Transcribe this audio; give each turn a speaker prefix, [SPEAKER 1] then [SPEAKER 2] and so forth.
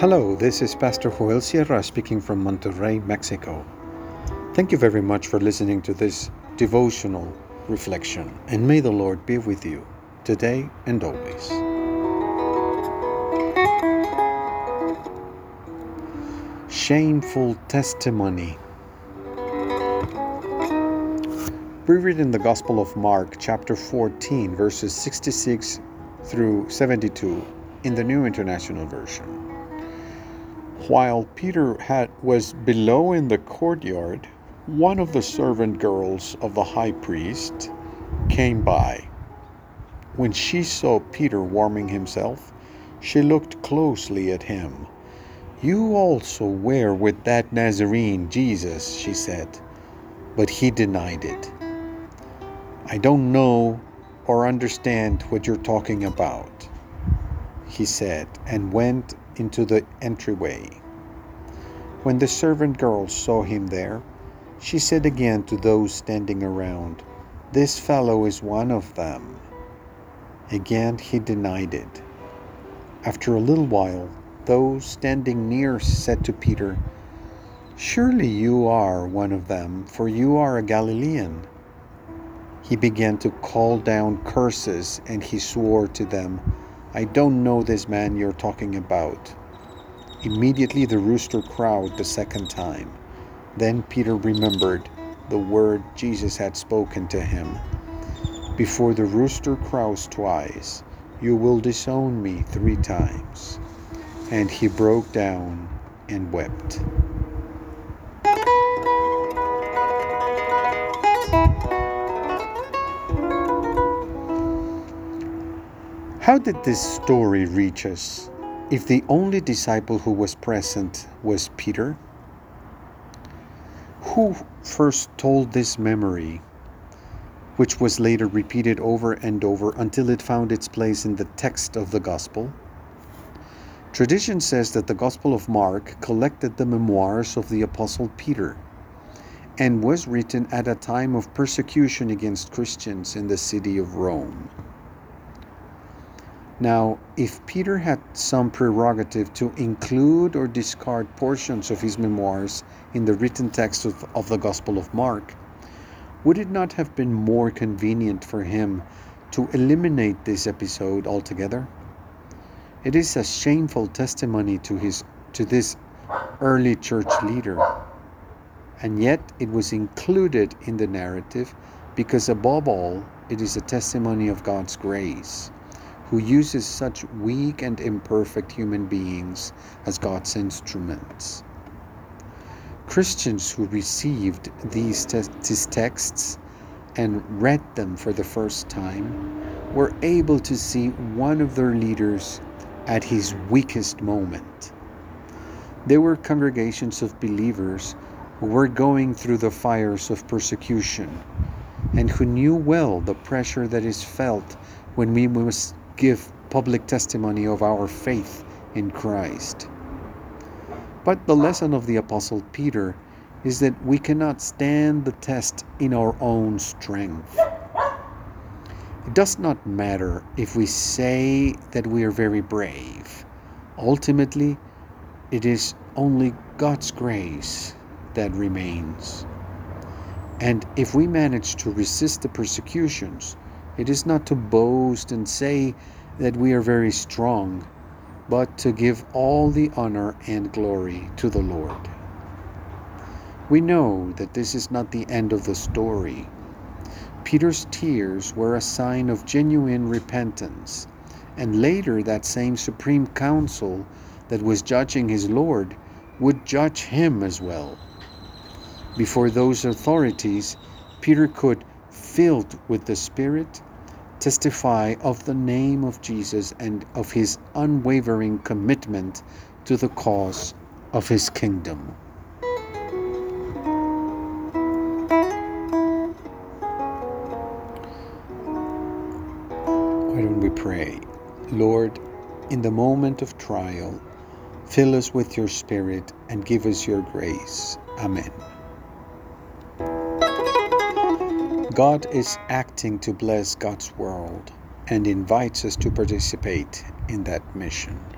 [SPEAKER 1] Hello, this is Pastor Joel Sierra speaking from Monterrey, Mexico. Thank you very much for listening to this devotional reflection, and may the Lord be with you today and always. Shameful testimony. We read in the Gospel of Mark, chapter 14, verses 66 through 72 in the New International Version. While Peter had, was below in the courtyard, one of the servant girls of the high priest came by. When she saw Peter warming himself, she looked closely at him. You also were with that Nazarene, Jesus, she said. But he denied it. I don't know or understand what you're talking about, he said, and went into the entryway. When the servant girl saw him there, she said again to those standing around, This fellow is one of them. Again he denied it. After a little while, those standing near said to Peter, Surely you are one of them, for you are a Galilean. He began to call down curses, and he swore to them, I don't know this man you're talking about. Immediately the rooster crowed the second time. Then Peter remembered the word Jesus had spoken to him Before the rooster crows twice, you will disown me three times. And he broke down and wept. How did this story reach us if the only disciple who was present was Peter? Who first told this memory, which was later repeated over and over until it found its place in the text of the Gospel? Tradition says that the Gospel of Mark collected the memoirs of the Apostle Peter and was written at a time of persecution against Christians in the city of Rome. Now, if Peter had some prerogative to include or discard portions of his memoirs in the written text of, of, the Gospel of Mark, would it not have been more convenient for him to eliminate this episode altogether? It is a shameful testimony to his to this early church leader. And yet it was included in the narrative because above all, it is a testimony of God's grace who uses such weak and imperfect human beings as God's instruments. Christians who received these, te- these texts and read them for the first time were able to see one of their leaders at his weakest moment. There were congregations of believers who were going through the fires of persecution and who knew well the pressure that is felt when we must give public testimony of our faith in Christ. But the lesson of the Apostle Peter is that we cannot stand the test in our own strength. It does not matter if we say that we are very brave. Ultimately, it is only God's grace that remains. And if we manage to resist the persecutions, it is not to boast and say that we are very strong, but to give all the honor and glory to the Lord. We know that this is not the end of the story. Peter's tears were a sign of genuine repentance, and later that same Supreme Council that was judging his Lord would judge him as well. Before those authorities, Peter could, filled with the Spirit, testify of the name of Jesus and of his unwavering commitment to the cause of his kingdom. Why don't we pray? Lord, in the moment of trial, fill us with your Spirit and give us your grace. Amen. God is acting to bless God's world and invites us to participate in that mission.